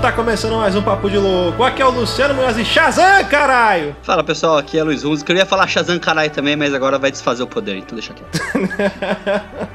Tá começando mais um Papo de Louco. Aqui é o Luciano Munhoz e Shazam, caralho! Fala pessoal, aqui é Luiz Hunz. Eu ia falar Shazam caralho também, mas agora vai desfazer o poder, então deixa quieto.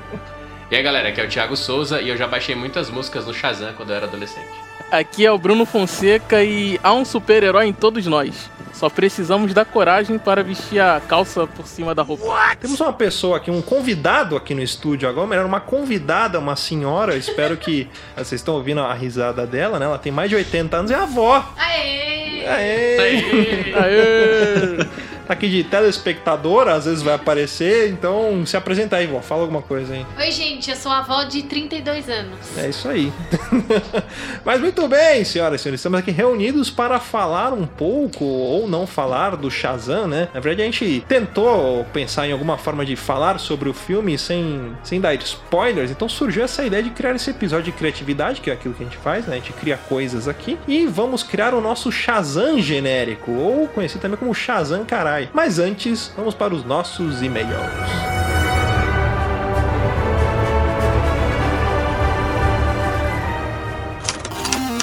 e aí galera, aqui é o Thiago Souza e eu já baixei muitas músicas no Shazam quando eu era adolescente. Aqui é o Bruno Fonseca e há um super-herói em todos nós. Só precisamos da coragem para vestir a calça por cima da roupa. What? Temos uma pessoa aqui, um convidado aqui no estúdio agora, melhor, uma convidada, uma senhora. Espero que vocês estão ouvindo a risada dela, né? Ela tem mais de 80 anos, é a avó. Aê! Aê! Aê! Aê! Tá aqui de telespectadora, às vezes vai aparecer, então se apresenta aí, vó, fala alguma coisa aí. Oi, gente, eu sou a avó de 32 anos. É isso aí. Mas muito bem, senhoras e senhores, estamos aqui reunidos para falar um pouco, ou não falar, do Shazam, né? Na verdade, a gente tentou pensar em alguma forma de falar sobre o filme sem, sem dar spoilers, então surgiu essa ideia de criar esse episódio de criatividade, que é aquilo que a gente faz, né? A gente cria coisas aqui, e vamos criar o nosso Shazam genérico, ou conhecido também como Shazam Caralho mas antes, vamos para os nossos e-mails.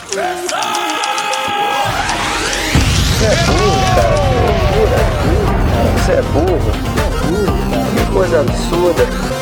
Você é burro, cara. Você é. Você é burro. Que coisa absurda.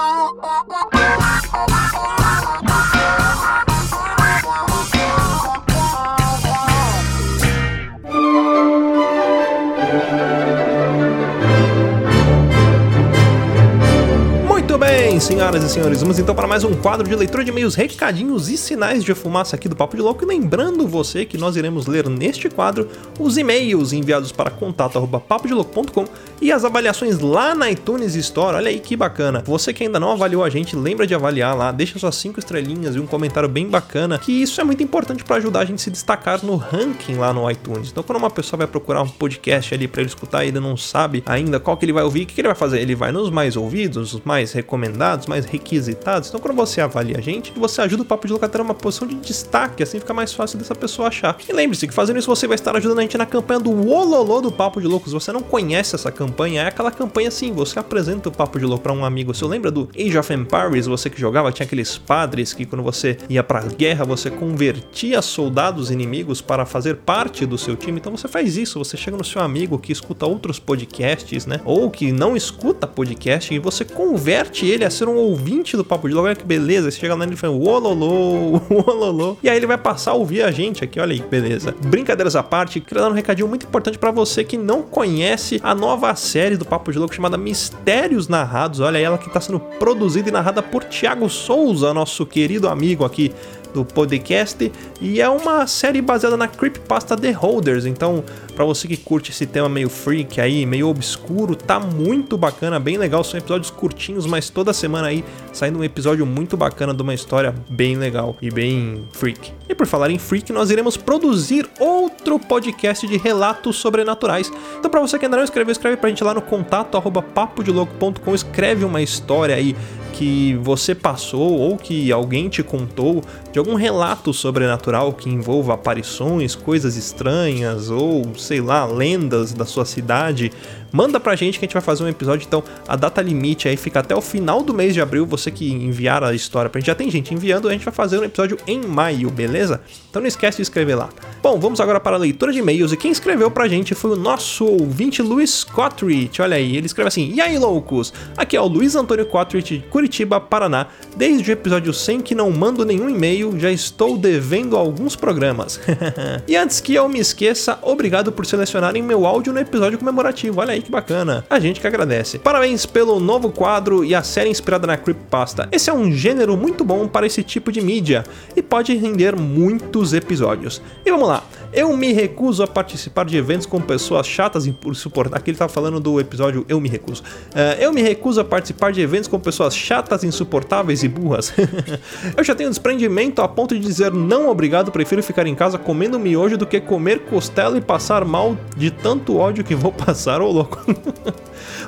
senhoras e senhores, vamos então para mais um quadro de leitura de e-mails, recadinhos e sinais de fumaça aqui do Papo de Louco. E lembrando você que nós iremos ler neste quadro os e-mails enviados para contato.papodelouco.com e as avaliações lá na iTunes Store. Olha aí que bacana. Você que ainda não avaliou a gente, lembra de avaliar lá, deixa suas 5 estrelinhas e um comentário bem bacana, que isso é muito importante para ajudar a gente a se destacar no ranking lá no iTunes. Então, quando uma pessoa vai procurar um podcast ali para ele escutar e ele não sabe ainda qual que ele vai ouvir, o que, que ele vai fazer? Ele vai nos mais ouvidos, os mais recomendados, mais requisitados. Então, quando você avalia a gente, você ajuda o Papo de ter uma posição de destaque, assim fica mais fácil dessa pessoa achar. E lembre-se que fazendo isso você vai estar ajudando a gente na campanha do Ololô do Papo de Louco. Se você não conhece essa campanha, é aquela campanha assim, você apresenta o Papo de Louco para um amigo. Você lembra do Age of Empires, você que jogava, tinha aqueles padres que quando você ia pra guerra, você convertia soldados inimigos para fazer parte do seu time. Então você faz isso, você chega no seu amigo que escuta outros podcasts, né? Ou que não escuta podcast e você converte ele a ser um ouvinte do Papo de Louco. Olha que beleza. Você chega lá e ele fala, ololô, ololô. E aí ele vai passar a ouvir a gente aqui. Olha aí que beleza. Brincadeiras à parte, queria dar um recadinho muito importante para você que não conhece a nova série do Papo de Louco chamada Mistérios Narrados. Olha ela que está sendo produzida e narrada por Thiago Souza, nosso querido amigo aqui do podcast e é uma série baseada na creepypasta The Holders. Então, para você que curte esse tema meio freak aí, meio obscuro, tá muito bacana, bem legal. São episódios curtinhos, mas toda semana aí saindo um episódio muito bacana de uma história bem legal e bem freak. E por falar em freak, nós iremos produzir outro podcast de relatos sobrenaturais. Então, para você que ainda não escreveu, escreve pra gente lá no contato arroba papodiloco.com, escreve uma história aí que você passou ou que alguém te contou de algum relato sobrenatural que envolva aparições, coisas estranhas ou sei lá, lendas da sua cidade manda pra gente que a gente vai fazer um episódio. Então, a data limite aí fica até o final do mês de abril. Você que enviar a história pra gente, já tem gente enviando, a gente vai fazer um episódio em maio, beleza? Então não esquece de escrever lá. Bom, vamos agora para a leitura de e-mails. E quem escreveu pra gente foi o nosso ouvinte Luiz Cottridge. Olha aí, ele escreve assim: E aí, loucos? Aqui é o Luiz Antônio Cottridge de Curitiba, Paraná. Desde o episódio 100 que não mando nenhum e-mail, já estou devendo alguns programas. e antes que eu me esqueça, obrigado por selecionarem meu áudio no episódio comemorativo. Olha aí que bacana. A gente que agradece. Parabéns pelo novo quadro e a série inspirada na Creepypasta. Esse é um gênero muito bom para esse tipo de mídia e pode render muitos episódios. E vamos lá. Eu me recuso a participar de eventos com pessoas chatas e por suportar. Aqui ele tá falando do episódio Eu Me Recuso. Uh, eu me recuso a participar de eventos com pessoas chatas, insuportáveis e burras. eu já tenho desprendimento a ponto de dizer não obrigado, prefiro ficar em casa comendo miojo do que comer costela e passar mal de tanto ódio que vou passar, ô louco.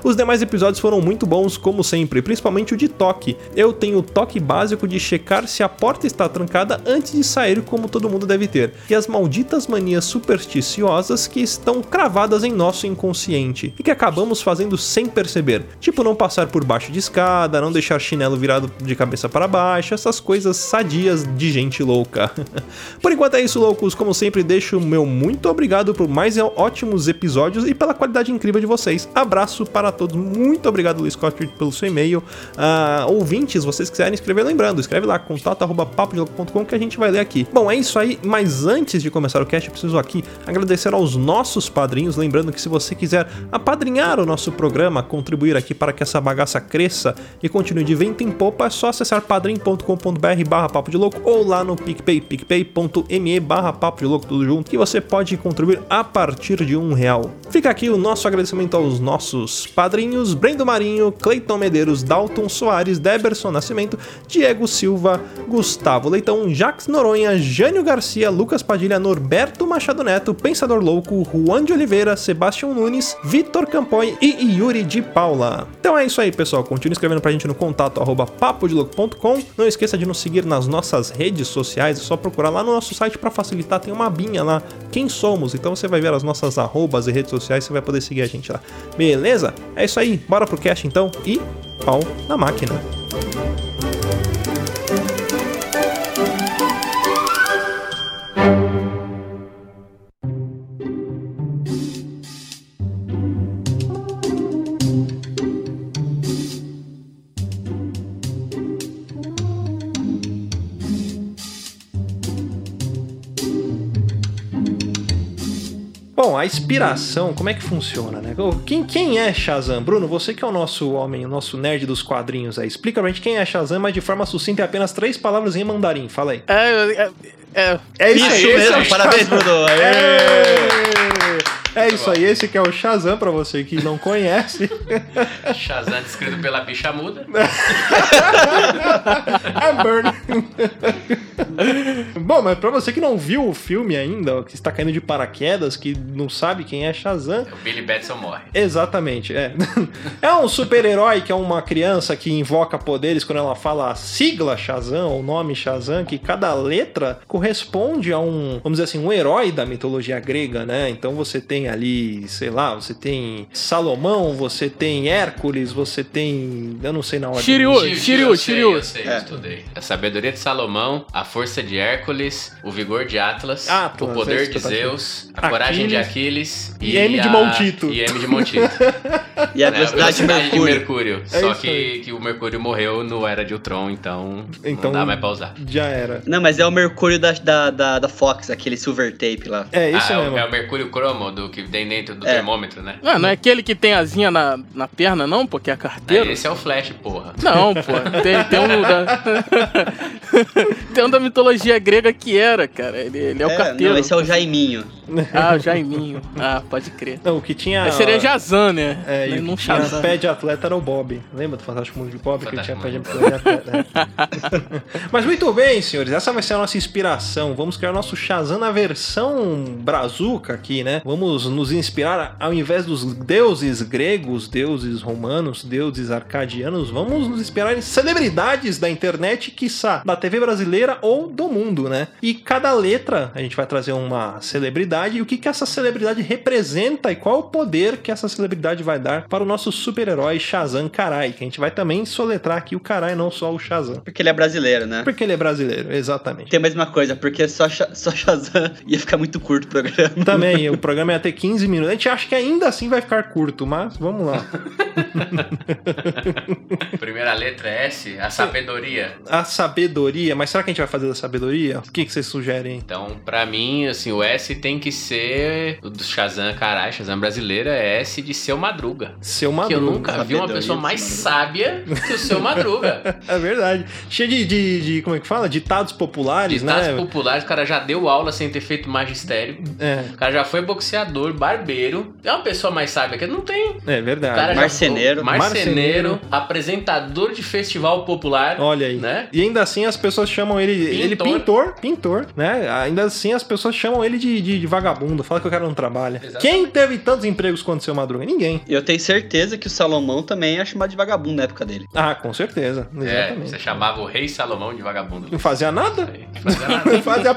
Os demais episódios foram muito bons, como sempre, principalmente o de toque. Eu tenho o toque básico de checar se a porta está trancada antes de sair, como todo mundo deve ter. E as malditas manias supersticiosas que estão cravadas em nosso inconsciente e que acabamos fazendo sem perceber. Tipo não passar por baixo de escada, não deixar chinelo virado de cabeça para baixo, essas coisas sadias de gente louca. por enquanto é isso, loucos. Como sempre, deixo o meu muito obrigado por mais ótimos episódios e pela qualidade incrível de vocês. Abraço para todos. Muito obrigado, Luiz Scott, pelo seu e-mail. Uh, ouvintes, vocês quiserem escrever, lembrando, escreve lá contato.papodiloco.com que a gente vai ler aqui. Bom, é isso aí, mas antes de começar o cast, eu preciso aqui agradecer aos nossos padrinhos, lembrando que se você quiser apadrinhar o nosso programa, contribuir aqui para que essa bagaça cresça e continue de vento em popa, é só acessar padrim.com.br barra papo de louco ou lá no PicPay, picpay.me barra papo de louco tudo junto, que você pode contribuir a partir de um real. Fica aqui o nosso agradecimento aos nossos padrinhos, Brendo Marinho, Cleiton Medeiros, Dalton Soares, Deberson Nascimento, Diego Silva, Gustavo Leitão, Jax Noronha, Jânio Garcia, Lucas Padilha, Norberto Machado Neto, Pensador Louco, Juan de Oliveira, Sebastião Nunes, Vitor Campoy e Yuri de Paula. Então é isso aí, pessoal. Continue escrevendo pra gente no contato arroba papodelouco.com. Não esqueça de nos seguir nas nossas redes sociais. É só procurar lá no nosso site para facilitar. Tem uma abinha lá, quem somos. Então você vai ver as nossas arrobas e redes sociais. Você vai poder seguir a gente lá. Beleza? É isso aí. Bora pro cast então e pau na máquina. A inspiração, como é que funciona, né? Quem, quem é Shazam? Bruno, você que é o nosso homem, o nosso nerd dos quadrinhos aí, explica pra gente quem é Shazam, mas de forma sucinta em apenas três palavras em mandarim. Fala aí. É, é, é, é isso, isso aí, mesmo, é parabéns, Bruno. É... É isso aí, esse que é o Shazam pra você que não conhece. Shazam descrito pela bicha muda. é. Bom, mas pra você que não viu o filme ainda, que está caindo de paraquedas, que não sabe quem é Shazam. O Billy Batson morre. Exatamente, é. É um super-herói que é uma criança que invoca poderes quando ela fala a sigla Shazam, o nome Shazam, que cada letra corresponde a um, vamos dizer assim, um herói da mitologia grega, né? Então você tem ali, sei lá, você tem Salomão, você tem Hércules, você tem. Eu não sei na ordem. Shiryu, Shiryu, Shiryu, eu sei. Eu sei, eu estudei. A sabedoria de Salomão, a força de Hércules, o vigor de Atlas, Atlas, o poder que de Zeus, a coragem de Aquiles E M de a- Montito. E M de Montito. E a né, velocidade de Mercúrio. É Só que, que o Mercúrio morreu no Era de Ultron, então, Então- não dá mais pra usar. Já era. Não, mas é o Mercúrio da, da, da, da Fox, aquele silver tape lá. É isso ah, é o- mesmo. É, o Mercúrio cromo do que tem dentro do É. termômetro, né? Não, não é aquele que tem asinha na, na perna, não, pô, que é Aí carteiro? esse é o Flash, porra. Não, pô. Tem, tem um da. tem um da mitologia grega que era, cara. Ele, ele é, o carteiro. Não, esse é o Jaiminho. Ah, o Jaiminho. Ah, pode crer. Não, o que tinha. Esse seria Jazan, né? É, e o não que tinha Shazam. pé de atleta era o Bob. Lembra do Fantástico Mundo de Bob? Que ele tinha pé de, Fantástico atleta. é. Mas muito bem, senhores. Essa vai ser a nossa inspiração. Vamos criar o nosso Shazam na versão brazuca aqui, né? Vamos nos inspirar, ao invés dos deuses gregos, deuses romanos, deuses arcadianos, vamos nos inspirar em celebridades da internet, quiçá, da TV brasileira ou do mundo, né? E cada letra a gente vai trazer uma celebridade e o que, que essa celebridade representa e qual o poder que essa celebridade vai dar para o nosso super-herói Shazam Karai, que a gente vai também soletrar aqui o Karai, não só o Shazam. Porque ele é brasileiro, né? Porque ele é brasileiro, exatamente. Tem a mesma coisa, porque só, só Shazam ia ficar muito curto o programa. Também, o programa ia ter 15 minutos. A gente acha que ainda assim vai ficar curto, mas vamos lá. Primeira letra é S, a sabedoria. A sabedoria, mas será que a gente vai fazer da sabedoria? O que, que vocês sugerem? Então, pra mim, assim, o S tem que ser o do Shazam, caralho, Shazam brasileira é S de seu Madruga. Seu Que eu Madruga. nunca vi uma Sabedoria pessoa mais sábia que o seu Madruga. É verdade. Cheio de, de, de- como é que fala? Ditados populares, Ditados né? populares, o cara já deu aula sem ter feito magistério. É, O cara já foi boxeador, barbeiro. É uma pessoa mais sábia que não tem. é O verdade. cara já Marceneiro. marceneiro, Marceneiro. apresentador de festival popular. Olha aí. Né? E ainda assim as pessoas chamam ele. Ele pintor, pintor, né? Ainda assim as pessoas chamam ele de, de- de vagabundo. Fala que o cara não trabalha. Exatamente. Quem teve tantos empregos quanto o seu Madruga? Ninguém. E eu tenho certeza que o Salomão também é chamado de vagabundo na época dele. Ah, com certeza. É, Exatamente. você chamava o rei Salomão de vagabundo. Não fazia nada? Não fazia nada. Fazia.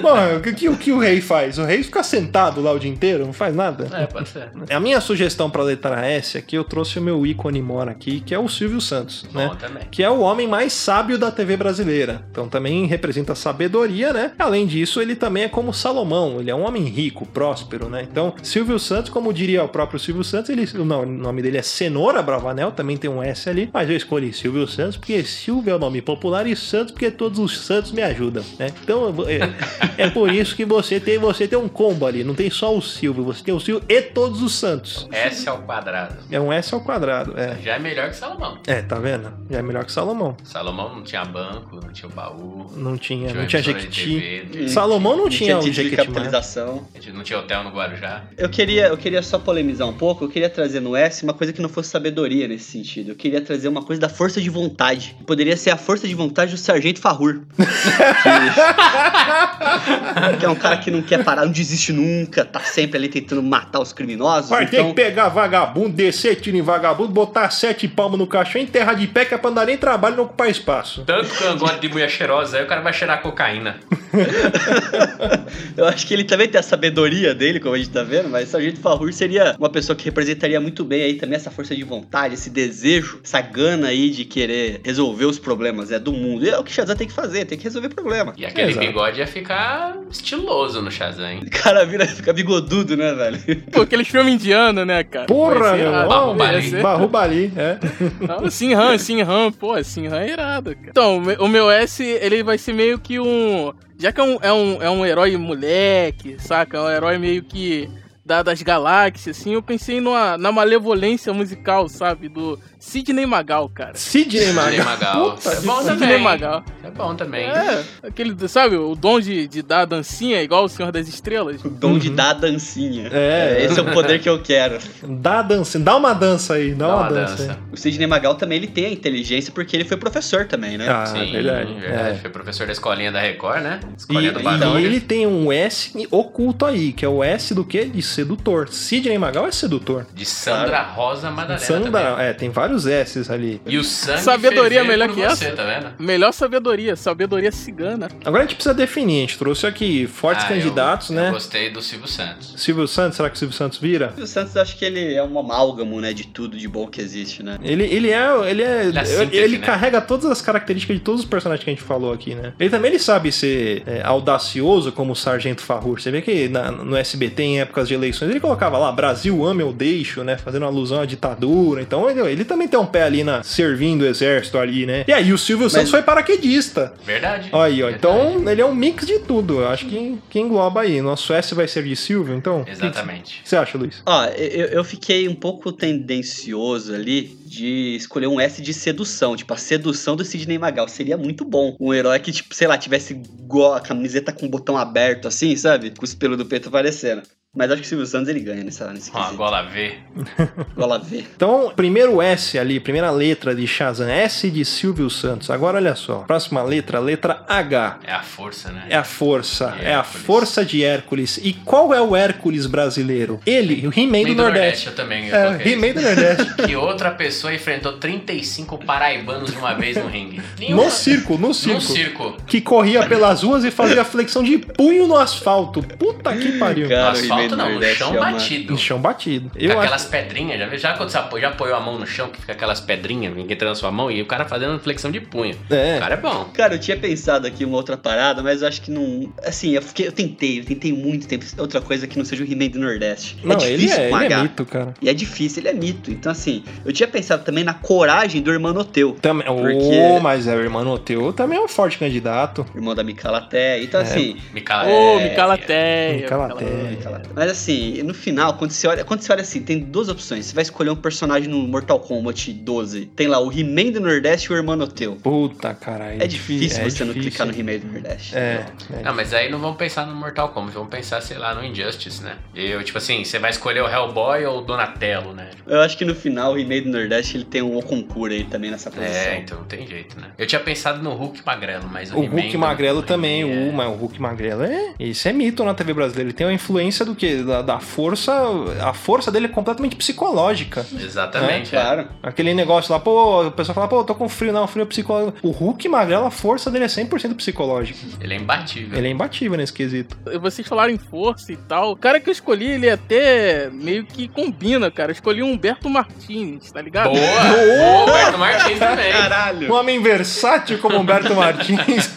Bom, o que, o que o rei faz? O rei fica sentado lá o dia inteiro, não faz nada. É, pode ser. A minha sugestão pra letra S aqui, eu trouxe o meu ícone mora aqui, que é o Silvio Santos, né? Bom também. Que é o homem mais sábio da TV brasileira. Então também representa sabedoria, né? Além disso, ele também é como Salomão. Ele é um homem rico, próspero, né? Então, Silvio Santos, como diria o próprio Silvio Santos, ele, não, o nome dele é Cenoura Bravanel, também tem um S ali. Mas eu escolhi Silvio Santos porque Silvio é o nome popular e Santos porque todos os santos me ajudam, né? Então, é, é por isso que você tem, você tem um combo ali. Não tem só o Silvio, você tem o Silvio e todos os santos. S ao quadrado. É um S ao quadrado, é. Já é melhor que Salomão. É, tá vendo? Já é melhor que Salomão. Salomão não tinha banco, não tinha baú. Não tinha, Tinha não tinha Jequiti. TV, não tinha- Salomão não tinha o de Jequiti. capitalização. Não tinha hotel no Guarujá. Eu queria, eu queria só polemizar um pouco. Eu queria trazer no S uma coisa que não fosse sabedoria nesse sentido. Eu queria trazer uma coisa da força de vontade. Poderia ser a força de vontade do Sargento Farrur. que, que é um cara que não quer parar, não desiste nunca, tá sempre ali tentando matar os criminosos. Vai ter então, que pegar vagabundo, descer tiro em vagabundo, botar sete palmos no caixão, enterrar de pé, que é pra andar nem trabalho e não ocupar espaço. Tanto que eu gosto de mulher cheirosa, aí o cara vai cheirar cocaína. eu acho que ele também tem a sabedoria dele, como a gente tá vendo, mas o Sargento Farrur seria uma pessoa que representaria muito bem aí também essa força de vontade, esse desejo, essa gana aí de querer resolver os problemas né, do mundo. E é o que Shazam tem que fazer, tem que resolver problema. E aquele Exato. bigode ia ficar estiloso no Shazam, hein? O cara vira, fica bigodudo, né, velho? Pô, aqueles filmes indianos, né, cara? Porra, meu irmão. Bahubali. Ia ser- Barrubali, é. Não, Sinhan, Sinhan, pô, Sinhan é irado, cara. Então, o me- o meu S, ele vai ser meio que um. Já que é um, é um, é um herói moleque, saca? É um herói meio que da, das galáxias, assim, eu pensei numa, na malevolência musical, sabe? Do Sidney Magal, cara. Sidney Sidney Magal. Magal. Puta É bom. Sidney também. Magal. É bom também. É, aquele, sabe, o dom de, de dar dancinha, igual o Senhor das Estrelas. O dom de dar a dancinha. Uhum. É. esse é o poder que eu quero. Dá dança, dá uma dança aí, dá, Dá uma, uma dança. dança. O Sidney Magal também ele tem a inteligência porque ele foi professor também, né? Ah, Sim, verdade. verdade. É. Foi professor da escolinha da Record, né? E, Escolinha do e Barulho. ele tem um S oculto aí, que é o S do quê? De sedutor. Sidney Magal é sedutor. De Sandra Rosa Madalena Sandra, também. é, tem vários S's ali. E o sangue Sabedoria melhor que você, essa? tá vendo? Melhor sabedoria, sabedoria cigana. Agora a gente precisa definir, a gente trouxe aqui fortes Ah, candidatos, eu, né? Eu gostei do Silvio Santos. Silvio Santos, será que o Silvio Santos vira? O Santos eu acho que ele é um amálgamo, né, de tudo de bom que existe, né? Ele, ele é. Ele, é, Ele é ele, né? carrega todas as características de todos os personagens que a gente falou aqui, né? Ele também ele sabe ser é, audacioso como o Sargento Farrur. Você vê que na- no SBT, em épocas de eleições, ele colocava lá Brasil ama eu deixo, né? Fazendo alusão à ditadura. Então ele, ele também tem um pé ali na servindo o exército ali, né? E aí o Silvio Santos foi paraquedista. Verdade. Aí, ó. Verdade. Então ele é um mix de tudo. Eu acho que, que engloba aí. Nosso S vai ser de Silvio, então? Exatamente. O que você acha, Luiz? Ó, eu, eu fiquei um pouco tendencioso ali de escolher um S de sedução. Tipo, a sedução do Sidney Magal. Seria muito bom. Um herói que, tipo, sei lá, tivesse igual a camiseta com o botão aberto, assim, sabe? Com os pelos do peito aparecendo. Mas acho que o Silvio Santos ele ganha nessa, nesse Ó, a quesito. gola V. Gola V. Então, primeiro S ali, primeira letra de Shazam, S de Silvio Santos. Agora olha só, próxima letra, letra H. É a força, né? É a força, De é a força de Hércules. E qual é o Hércules brasileiro? Ele, o He-Man do do Nordeste. eu também. eu É, He-Man do Nordeste. Que outra pessoa enfrentou 35 paraibanos de uma vez no ringue. No circo, no No circo. circo. Que corria pelas ruas e fazia flexão de punho no asfalto. Puta que pariu. Cara, No asfalto He-Man não, do no Nordeste chão é uma- batido. Em chão batido. Eu acho... aquelas pedrinhas, já, já quando você apo- já apoiou a mão no chão, que fica aquelas pedrinhas entrando na sua mão e o cara fazendo flexão de punho. É. O cara é bom. Cara, eu tinha pensado aqui uma outra parada, mas eu acho que não. Assim, eu, fiquei, eu tentei, eu tentei muito tempo. Outra coisa que não seja o He-Man do Nordeste. Não, é ele difícil é, com ele é H. mito, cara. E é difícil, ele é mito. Então, assim, eu tinha pensado também na coragem do irmão Noteu. Também, Porque- oh, mas é o irmão Teu também é um forte candidato. Irmão da Micalaté. Então, É. assim. Me cala. Ô, é, Micalateia. Micalateia. Micalaté. Mas assim, no final, quando você olha, quando você olha assim, tem duas opções. Você vai escolher um personagem no Mortal Kombat 12. Tem lá o He-Man do Nordeste e o irmão Noteu. Puta, caralho. É difícil é você não difícil. clicar no He-Man do Nordeste. É. é. Não, mas aí não vamos pensar no Mortal Kombat, vamos pensar, sei lá, no Injustice, né? Eu, tipo assim, você vai escolher o Hellboy ou o Donatello, né? Eu acho que no final o He-Man do Nordeste ele tem um Okunkura aí também nessa posição. É, então não tem jeito, né? Eu tinha pensado no Hulk Magrelo, mas o, O He-Man Hulk do- Magrelo também, o, mas o Hulk Magrelo é. Isso é mito na TV brasileira. Ele tem uma influência do quê? Da, da força. A força dele é completamente psicológica. Exatamente, é. Claro. Aquele negócio lá, pô, o pessoal fala, pô, eu tô com frio, não, frio é psicológico. O Hulk Magrelo, a força dele é 100% psicológica. Ele é imbatível. Ele é imbatível nesse quesito. Vocês falaram em força e tal. O cara que eu escolhi, ele até meio que combina, cara. Eu escolhi o Humberto Martins, tá ligado? Boa! Boa, Roberto Martins também. Caralho. Um homem versátil como Humberto Martins.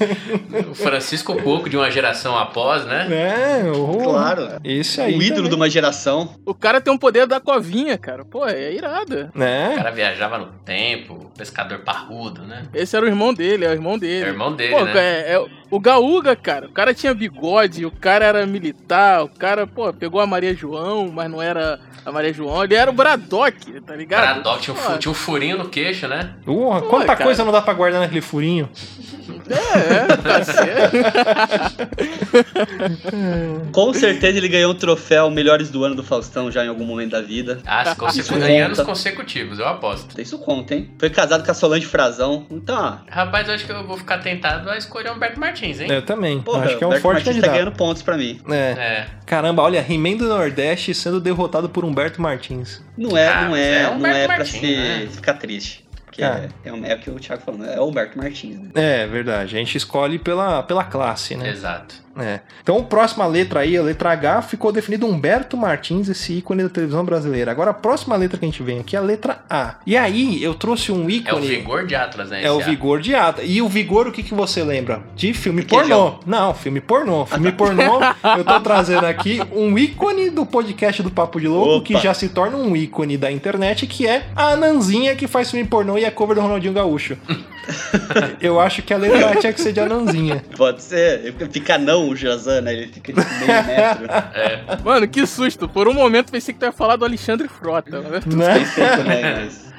O Francisco Coco de uma geração após, né? é, o... Claro. Esse aí. o ídolo também. de uma geração. O cara tem um poder da covinha, cara. Pô, é irado. O Né? cara viajava no tempo, pescador parrudo, né? Esse era o irmão dele, é o irmão É dele. o irmão dele, Pô, né? é, é- o Gaúga, cara, o cara tinha bigode, o cara era militar, o cara, pô, pegou a Maria João, mas não era a Maria João, ele era o Bradock, tá ligado? Braddock tinha um, tinha um furinho no queixo, né? Porra, Pô, quanta cara. coisa não dá pra guardar naquele furinho. É, é, tá certo. Com certeza ele ganhou um troféu Melhores do Ano do Faustão já em algum momento da vida. Ah, se consecu- Isso em anos consecutivos, eu aposto. Isso conta, hein? Foi casado com a Solange Frazão. Então, ó. Rapaz, eu acho que eu vou ficar tentado a escolher o Humberto Martins, hein? Eu também. Porra, Acho que é um Humberto forte Martins tá candidato. ganhando pontos pra mim. É. É. Caramba, olha, He-Man do Nordeste sendo derrotado por Humberto Martins. Não é, Ah, não é, é não é pra Martins, se né? ficar triste. Porque Cara. é, é, o- é o que o Thiago falou, né? é o Humberto Martins. Né? É, verdade. A gente escolhe pela, pela classe, né? Exato. É. Então, a próxima letra aí, a letra H, ficou definido Humberto Martins, esse ícone da televisão brasileira. Agora, a próxima letra que a gente vem aqui é a letra A. E aí, eu trouxe um É o ícone. vigor de Atlas, né? É o vigor de ata. E o vigor, o que, que você lembra? De filme pornô. Não, filme pornô. Filme pornô, eu tô trazendo aqui um ícone do podcast do Papo de Louco, Opa. que já se torna um ícone da internet, que é a Ananzinha que faz filme pornô e é cover do Ronaldinho Gaúcho. eu acho que a letra A tinha que ser de Ananzinha. Pode ser. Fica não o Jazan, né? Ele fica tipo meio metro. É. Mano, que susto. Por um momento pensei que tu ia falar do Alexandre Frota. né? Né? Pensei também, mas...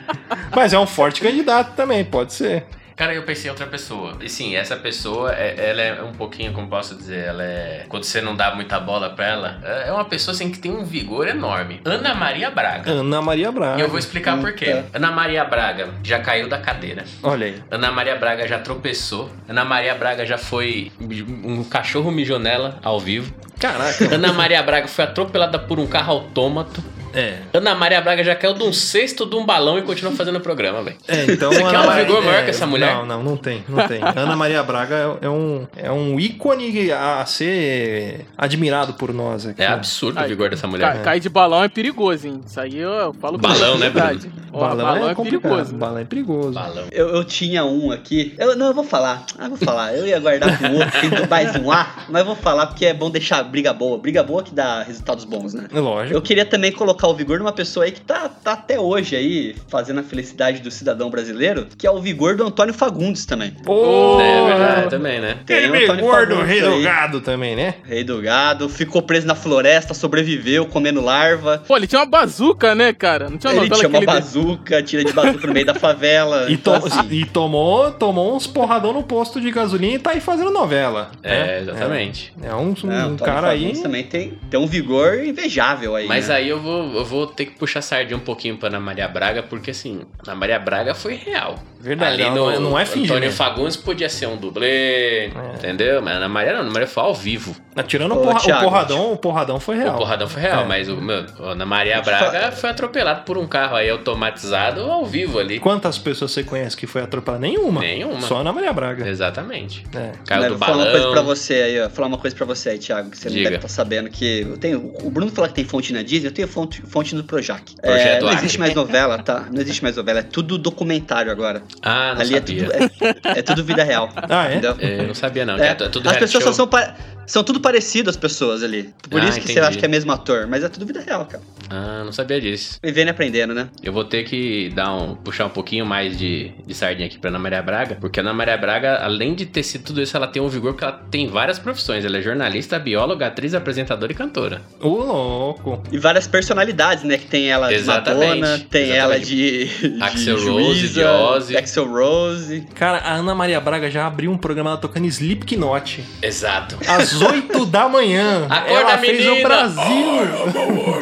Mas é um forte candidato também, pode ser. Cara, eu pensei em outra pessoa. E sim, essa pessoa, é- ela é um pouquinho, como posso dizer, ela é. Quando você não dá muita bola pra ela, é uma pessoa assim que tem um vigor enorme. Ana Maria Braga. Ana Maria Braga. E eu vou explicar por quê. Ana Maria Braga já caiu da cadeira. Olha aí. Ana Maria Braga já tropeçou. Ana Maria Braga já foi. Um cachorro mijou nela ao vivo. Caraca. Ana Maria Braga foi atropelada por um carro autômato. É. Ana Maria Braga já caiu de um cesto de um balão e continua fazendo o programa, velho. É, então. Você quer um Maria- vigor maior é, que essa mulher? Não, não, não tem, não tem. Ana Maria Braga é, é um, é um ícone a ser admirado por nós aqui. É absurdo o vigor dessa mulher. cair de balão é perigoso, hein? Isso aí eu, eu falo Balão, né, verdade. Ó, Balão, é, complicado. perigoso. Balão é perigoso. Balão. Eu, eu tinha um aqui. Eu, não, eu vou falar. Ah, vou falar. Eu ia guardar pro outro, tem mais um A, mas eu vou falar porque é bom deixar briga boa. Briga boa que dá resultados bons, né? É lógico. Eu queria também colocar colocar o vigor numa pessoa aí que tá, tá até hoje aí fazendo a felicidade do cidadão brasileiro, que é o vigor do Antônio Fagundes também. Pô, É verdade, também, né? Tem o Aquele Antônio gordo Fagundes rei do aí. gado também, né? Rei do gado, ficou preso na floresta, sobreviveu comendo larva. Pô, ele tinha uma bazuca, né, cara? Não tinha uma Ele tinha uma ele... bazuca, tira de bazuca no meio da favela. E, Então, to- assim, e tomou, tomou uns porradão no posto de gasolina e tá aí fazendo novela. É, né? exatamente. É, é um, um não, Antônio cara aí. Fagundes também tem, tem um vigor invejável aí. Mas né? aí eu vou, eu vou ter que puxar sardinha um pouquinho pra Ana Maria Braga, porque assim, Ana Maria Braga foi real. Verdade, Ali ela no não é- não é fingimento. Antônio Fagundes podia ser um dublê, entendeu? Mas Ana Maria não, Ana Maria foi ao vivo. Tirando Ô, o, porra- o Thiago, porradão, o porradão foi real. O porradão foi real, É. mas o meu, a Ana Maria Braga foi atropelado por um carro aí automatizado ao vivo ali. Quantas pessoas você conhece que foi atropelada? Nenhuma. Nenhuma. Só Ana Maria Braga. Exatamente. É. Caiu Né, do vou falar uma coisa pra balão. você aí, ó. Falar uma coisa pra você aí, Thiago, que você não Diga. deve estar sabendo que eu tenho. O Bruno fala que tem fonte na Disney, eu tenho fonte, fonte no Projac. Projeto É, não Acre. existe mais novela, tá? Não existe mais novela, é tudo documentário agora. Ah, não Ali é sabia. tudo, é, é tudo vida real. Ah, é? entendeu? É, eu não sabia não. É, É, tudo as pessoas só show. são, pa- são tudo parecidas as pessoas ali. Por Ah, isso que você entendi. acha que é mesmo ator, mas é tudo vida real, cara. Ah, não sabia disso. Vivendo e aprendendo, né? Eu vou ter que dar um, puxar um pouquinho mais de, de sardinha aqui pra Ana Maria Braga, porque a Ana Maria Braga, além de ter sido tudo isso, ela tem um vigor porque ela tem várias profissões. Ela é jornalista, bióloga, atriz, apresentadora e cantora. Ô, louco. E várias personalidades, né? Que tem ela de Exatamente, Madonna, tem exatamente. ela de, de Axel Rose, de Ozzy. Axel Rose. Cara, a Ana Maria Braga já abriu um programa ela tocando Slipknot. Exato. Às 8 da manhã. Acorda, ela fez o menina! Brasil.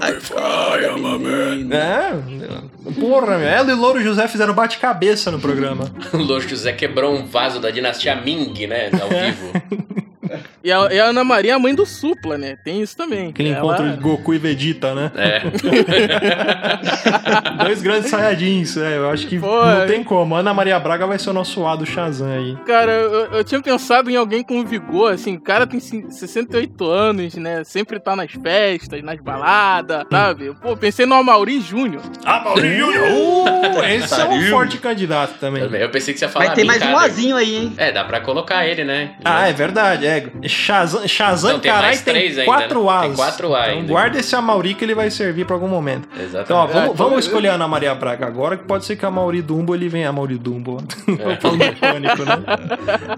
Acorda, menina. É, porra, meu. Ela e o Louro José fizeram bate-cabeça no programa. Louro José quebrou um vaso da dinastia Ming, né? Ao vivo. E a, e a Ana Maria é a mãe do Supla, né? Tem isso também. Aquele Ela- encontro de Goku e Vegeta, né? É. Dois grandes saiyajins, é. Eu acho que Pô, não é. tem como. Ana Maria Braga vai ser o nosso A do Shazam aí. Cara, eu, eu tinha pensado em alguém com vigor, assim, o cara tem cin- 68 anos, né? Sempre tá nas festas, nas baladas, sabe? Pô, pensei no Amaury Júnior. Ah, Maurício Júnior! Uh, esse é um forte candidato também. Eu pensei que você ia falar Mas tem mais um azinho aí, hein? É, dá pra colocar ele, né? Ah, é verdade, é. Shazam, Shazam Não, tem carai, mais tem ainda, quatro né? As. Tem quatro A Então ainda. guarda esse Amauri que ele vai servir pra algum momento. Exatamente. Então, ó, vamos, então vamos eu- escolher a Ana Maria Braga agora, que pode ser que a Mauri Dumbo ele venha. A Mauri Dumbo. É. Mecânico, né?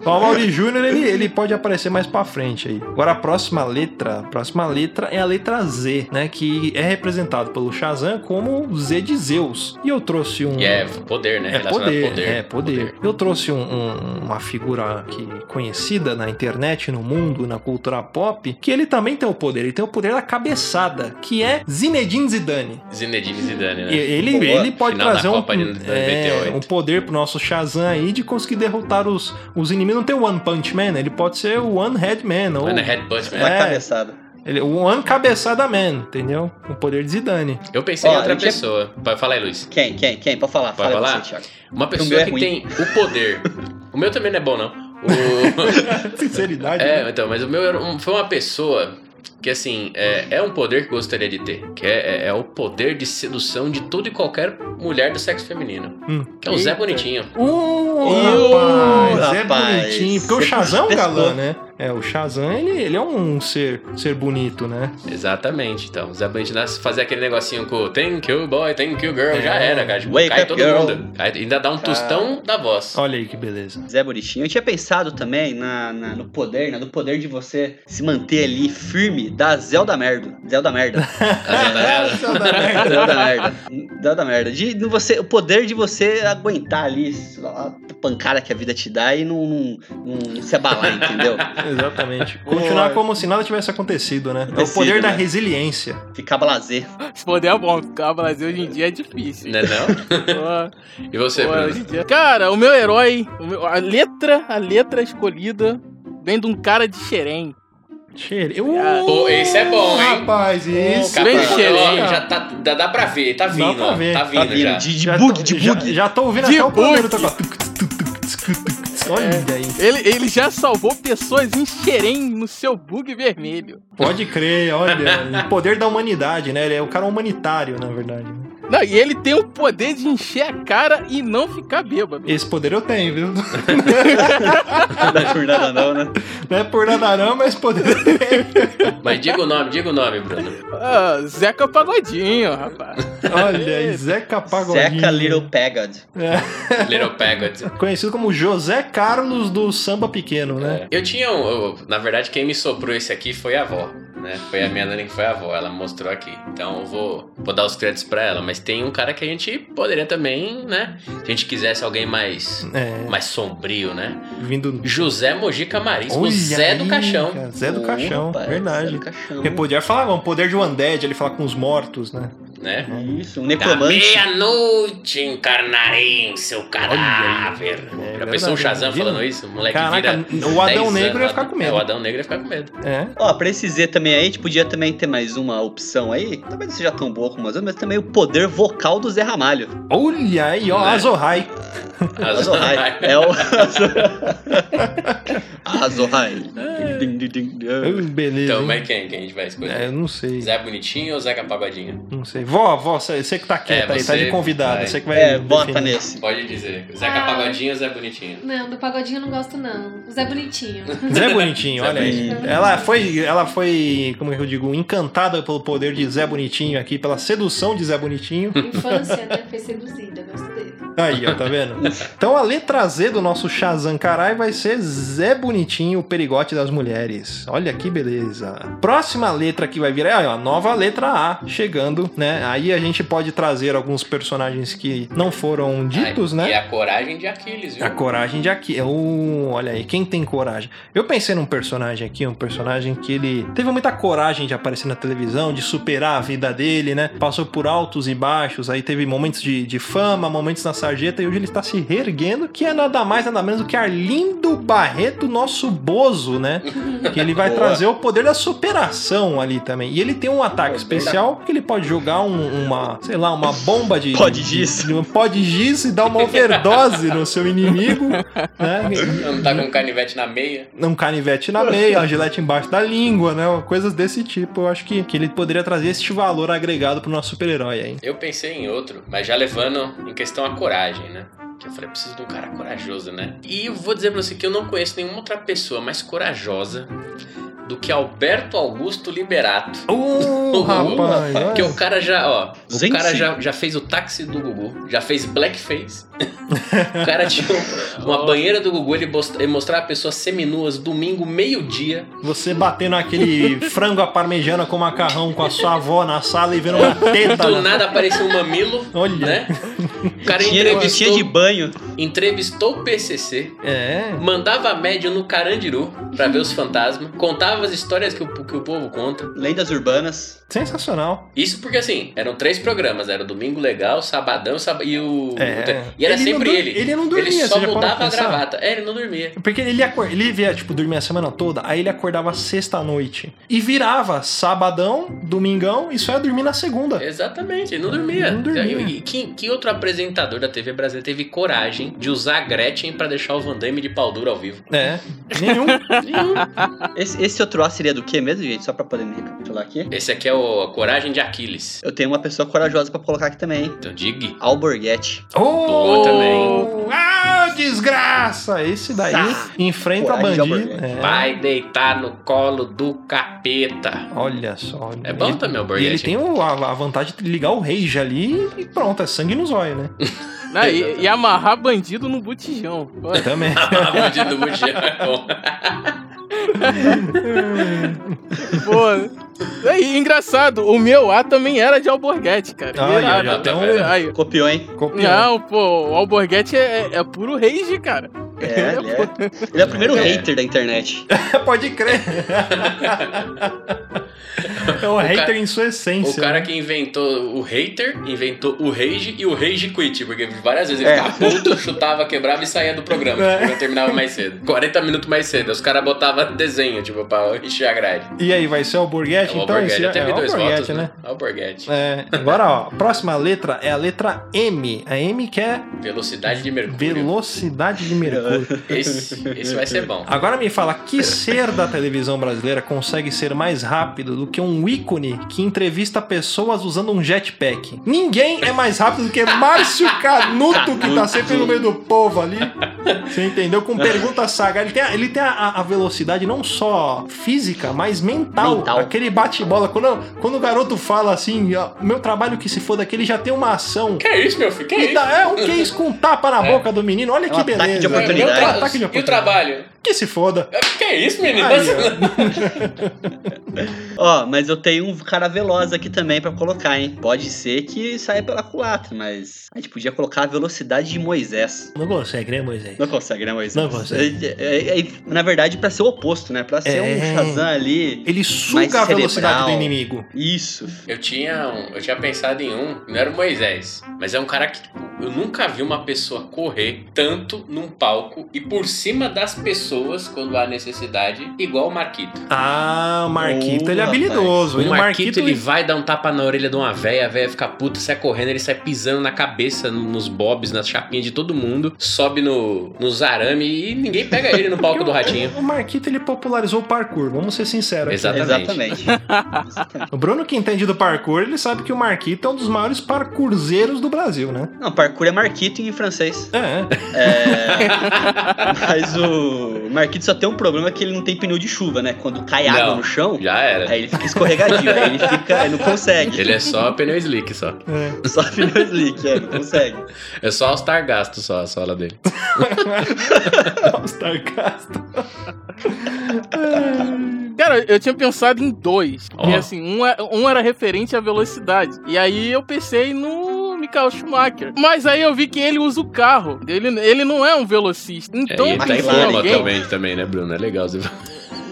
Então, a Mauri Júnior ele, ele pode aparecer mais pra frente aí. Agora a próxima letra, a próxima letra é a letra Z, né? Que é representado pelo Shazam como Z de Zeus. E eu trouxe um. E é poder, né? É poder, poder. é poder. Eu trouxe um- um- uma figura que conhecida na internet, no mundo, na cultura pop, que ele também tem o poder. Ele tem o poder da cabeçada, que é Zinedine Zidane. Zinedine Zidane, E né? Ele, Boa. ele pode Final trazer um, é, 98. um poder pro nosso Shazam aí de conseguir derrotar os, os inimigos. Não tem o One Punch Man, ele pode ser o One Head Man. Ou, Mano, é Headbutt, Uma né? É. cabeçada. ele, o One Cabeçada Man, entendeu? O poder de Zidane. Eu pensei em outra eu tinha- pessoa. Pode falar aí, Luiz. Quem? Quem? Quem? Pode falar. Pode Fala falar? você. Uma O meu pessoa é que ruim. tem o poder. o meu também não é bom, não. O... Sinceridade. né? É, então, mas o meu um- foi uma pessoa que, assim, é, é um poder que eu gostaria de ter. Que é, é- é o poder de sedução de toda e qualquer mulher do sexo feminino. Hum. Que é o Zé Eita. Bonitinho. Uh, Uh, rapaz, rapaz. bonitinho. Porque o Shazam é um galã, né? É, o Shazam, ele, ele é um ser, ser bonito, né? Exatamente. Então, o Zé Bonitinho nasce- fazer aquele negocinho com o thank you boy, thank you girl, já É. era, cara. Tipo, Wake cai up, todo girl. mundo. Cai- ainda dá um tostão da voz. Olha aí que beleza. Zé Bonitinho. Eu tinha pensado também na, na- no poder, né? No poder de você se manter ali firme da Zelda Merda. Zelda Merda. Zelda Merda. Zelda Merda. De, no você, o poder de você aguentar ali a pancada que a vida te dá e não, não- não se abalar, entendeu? Exatamente. Continuar Pô. como se nada tivesse acontecido, né? É o Acontecido, poder da né? resiliência. Ficar blazer. Esse poder é bom, o Brasil hoje em dia é difícil. Né, não? Pô, E você, pô, Cara, o meu herói, a letra, a letra escolhida vem de um cara de xerém. Cheire. Pô, esse é bom, hein? Rapaz, esse. Bem Cara, cheirinho. já tá, dá, dá pra ver, tá vindo, pra ó, ver, tá tá vindo Tá vindo já. de, de Já bug, tô- de já, bug. já tô ouvindo De até o primeiro bug. tocar. Olha aí. Ele, ele já salvou pessoas em xerém no seu bug vermelho. Pode crer, olha. o poder da humanidade, né? Ele é o cara humanitário, na verdade. Não, e ele tem o poder de encher a cara e não ficar bêbado. Esse poder eu tenho, viu? Não dá por nada não, né? Não é por nada não, mas poder. Mas diga o nome, diga o nome, Bruno. Ah, Zeca Pagodinho, rapaz. Olha aí, Zeca Pagodinho. Zeca Little Pegad. Little Pagod. Conhecido como José Carlos do Samba Pequeno, né? Eu tinha um. eu- na verdade, quem me soprou esse aqui foi a avó. Né? Foi a minha nani que foi a avó, ela mostrou aqui. Então eu vou, vou dar os créditos pra ela. Mas tem um cara que a gente poderia também, né? Se a gente quisesse alguém mais, É, mais sombrio, né? vindo. José Mojica Marins, o Olha Zé do Caixão. cara, Zé do Caixão, verdade. Zé do Caixão. Porque podia falar, um poder de Undead, ele falar com os mortos, né? Né? Isso, um Da necromante. meia-noite encarnarei em seu cadáver. É Já pensou um verdade, Shazam imagina. falando isso? O moleque Caraca, vira o Adão 10 Negro anos, ia ficar com medo. É, o Adão Negro ia ficar com medo. É. Ó, pra esse Z também aí, a gente podia também ter mais uma opção aí. Talvez não seja tão boa como as outras, mas também o poder vocal do Zé Ramalho. Olha aí, ó, Né? Azorai. Azorai. é o. Ding, ding. Uh, Beleza. Então, mas quem, quem a gente vai escolher? É, eu não sei. Zé Bonitinho ou Zeca Pagodinho? Não sei. Vó, vó, você você que tá quieta É, aí, tá de você convidada. vai. Você que vai. É, definir. nesse. Pode dizer. Zeca Ah. Pagodinho ou Zé Bonitinho? Não, do pagodinho eu não gosto, não. O Zé Bonitinho. Zé Bonitinho, Zé olha aí. Ela foi, ela foi, como é eu digo, encantada pelo poder de Zé Bonitinho aqui, pela sedução de Zé Bonitinho. Infância, né? Foi seduzida, gosto dele. Aí, ó, tá vendo? Então a letra Z do nosso Shazam Carai vai ser Zé Bonitinho, o perigote das mulheres. Olha que beleza. Próxima letra que vai vir é a nova letra A chegando, né? Aí a gente pode trazer alguns personagens que não foram ditos, Ai, né? E a coragem de Aquiles, viu? A coragem de aqui. Uh, olha aí, quem tem coragem? Eu pensei num personagem aqui, um personagem que ele teve muita coragem de aparecer na televisão, de superar a vida dele, né? Passou por altos e baixos, aí teve momentos de, de fama, momentos na sarjeta, e hoje ele está se reerguendo, que é nada mais, nada menos do que Arlindo Barreto, nosso Bozo, né? Que ele vai Boa. trazer o poder da superação ali também. E ele tem um ataque especial que ele pode jogar um- uma, sei lá, uma bomba de. Pó de giz. de- Um pó de giz e dar uma overdose no seu inimigo, né? Não tá com um canivete na meia. Um canivete na meia, uma gilete embaixo da língua, né? Coisas desse tipo. Eu acho que, que ele poderia trazer este valor agregado pro nosso super-herói aí. Eu pensei em outro, mas já levando em questão a coragem, né? Que eu falei, preciso de um cara corajoso, né? E vou dizer pra você que eu não conheço nenhuma outra pessoa mais corajosa do que Alberto Augusto Liberato. Uh, rapaz! Porque olha. o cara já, ó, o cara já, já fez o táxi do Gugu, já fez blackface. o cara tinha um- uma banheira do Gugu, ele, most- ele mostrava pessoas seminuas domingo, meio-dia. Você batendo aquele frango à parmegiana com macarrão com a sua avó na sala e vendo uma teta. Do na- nada aparecia um mamilo, Olha. né? O cara Tinha vestia entrevistou, de banho. entrevistou o PCC, É. mandava médio no Carandiru pra ver os fantasmas, contava as histórias que o, que o povo conta. Lendas urbanas. Sensacional. Isso porque assim, eram três programas, era o Domingo Legal, Sabadão sab... e o. É. E era Ele não sempre ele. ele não dormia, Ele só você já parou mudava a gravata. É, ele não dormia. Porque ele ia, acor- ele via, tipo, dormir a semana toda, aí ele acordava sexta-noite. E virava sabadão, domingão, e só ia dormir na segunda. Exatamente, ele não dormia. Não dormia. E que, que outro apresentador da TV brasileira teve coragem de usar a Gretchen pra deixar o Van Damme de pau duro ao vivo? É. Nenhum. Nenhum. Esse, esse outro A seria do que mesmo, gente? Só pra poder me recapitular aqui. Esse aqui é o a Coragem de Aquiles. Eu tenho uma pessoa corajosa pra colocar aqui também, hein? Então diga. Alborguete. Oh, Boa também. Ah, desgraça! Esse daí Tá. enfrenta Coragem de bandido. Alborguete. É. Vai deitar no colo do capeta. Olha só. É bom Ele- também o E ele tem o- a, a vantagem de ligar o rage ali e pronto, é sangue no zóio, né? Né, e, e amarrar bandido no botijão. Também. Bandido do Bugio é bom. Pô, é, e engraçado, o meu A também era de Alborguete, cara. Irado. ai, então- Aí, Copiou, hein? Copiou. Não, pô, o Alborguete é, é puro rage, cara. É, ele é. Ele é o primeiro É. hater da internet. Pode crer. É o, hater cara- em sua O essência. cara né? que inventou o hater, inventou o rage e o rage quit, porque várias vezes ele É. ficava puto, chutava, quebrava e saía do programa. É. O programa terminava mais cedo. 40 minutos mais cedo. Os caras botavam desenho, tipo, pra encher a grade. E aí, vai ser o Borghetti? É o então esse já teve é o dois votos, né? É o Alborguete. É, agora, ó, próxima letra é a letra M. A M que é Velocidade de mercúrio. velocidade de mercúrio. Esse, esse vai ser bom. Agora me fala, que ser da televisão brasileira consegue ser mais rápido do que um ícone que entrevista pessoas usando um jetpack? Ninguém é mais rápido do que Márcio Canuto, que tá sempre no meio do povo ali. Você entendeu? Com pergunta saga. Ele tem, a, ele tem a, a velocidade não só física, mas mental. Mental. Aquele bate-bola. Quando, quando o garoto fala assim, ó, meu trabalho que se foda aqui, ele já tem uma ação. Que é isso, meu filho? Que é isso? dá- é um que isso com um tapa na É. boca do menino. Olha É que um beleza. É, oportunidade. tra- É um ataque de E o oportunidade. trabalho? Que se foda. Que é isso, menino? Aí, Ó, mas eu tenho um cara veloz aqui também pra colocar, hein? Pode ser que saia pela culatra, mas a gente podia colocar a velocidade de Moisés. Não consegue, né, Moisés? Não consegue, né, Moisés? Não consegue. É, é- é- na verdade, pra ser o oposto, né? Pra ser É. um Shazam ali. Ele suga Mais a velocidade do inimigo. Isso. Eu tinha, um- eu tinha pensado em um, não era o Moisés, mas é um cara que tipo, eu nunca vi uma pessoa correr tanto num palco e por cima das pessoas quando há necessidade, igual o Marquito. Ah, o Marquito, Ô, ele é habilidoso. O Ele- Marquito, ele vai dar um tapa na orelha de uma véia, a véia fica puta, sai correndo, ele sai pisando na cabeça, nos bobs, nas chapinhas de todo mundo, sobe no, nos arame e ninguém pega ele no palco do ratinho. O Marquito, ele popularizou o parkour, vamos ser sinceros. aqui. Exatamente. Exatamente. Exatamente. O Bruno que entende do parkour, ele sabe que o Marquito é um dos maiores parkourzeiros do Brasil, né? Não, parkour é Marquito em francês. É, É, Mas o Marquito só tem um problema que ele não tem pneu de chuva, né? Quando cai água Não. no chão, Já era. aí ele fica escorregadio, aí ele fica. Ele não consegue. Ele é só pneu slick só. é. Só pneu slick, é, não consegue. É só o Star Gasto só a sola dele. Starcast. Cara, eu tinha pensado em dois. Ó. E assim, um, é- um era referente à velocidade. E aí eu pensei no Michael Schumacher. Mas aí eu vi que ele usa o carro. Ele, ele não é um velocista. Então é, ele tá em alguém. atualmente também, né, Bruno? É legal. Você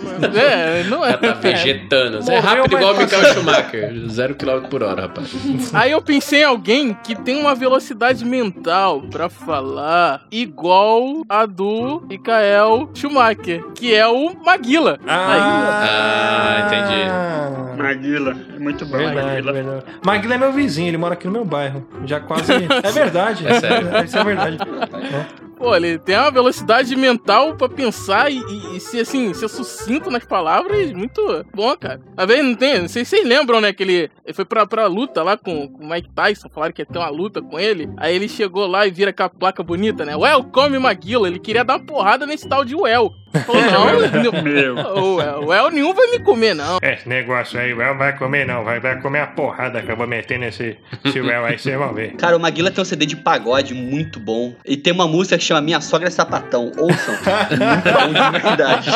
É, não é. tá vegetando. É Morreu, rápido igual o Michael Schumacher. Zero quilômetro por hora, rapaz. Aí eu pensei em alguém que tem uma velocidade mental pra falar igual a do Michael Schumacher, que é o Maguila. Ah, entendi. Maguila, é muito bom. Verdade, verdade. Maguila é meu vizinho, ele mora aqui no meu bairro. Já quase. É verdade. É sério. Isso é verdade. Pô, ele tem uma velocidade mental pra pensar e, e- e ser assim, ser sucinto nas palavras, muito bom, cara. Às vezes não tem, não sei se vocês lembram, né, que ele, ele foi pra, pra luta lá com, com o Mike Tyson, falaram que ia ter uma luta com ele. Aí ele chegou lá e vira aquela placa bonita, né? Welcome Maguila, ele queria dar uma porrada nesse tal de Well. Falou, não, Meu. o El, o El nenhum vai me comer, não. É, esse negócio aí, o El vai comer não, vai, vai comer a porrada que eu vou meter nesse esse El aí, vocês vão ver. Cara, o Maguila tem um CD de pagode muito bom. E tem uma música que chama Minha Sogra é Sapatão. Ouçam. muito bom de verdade.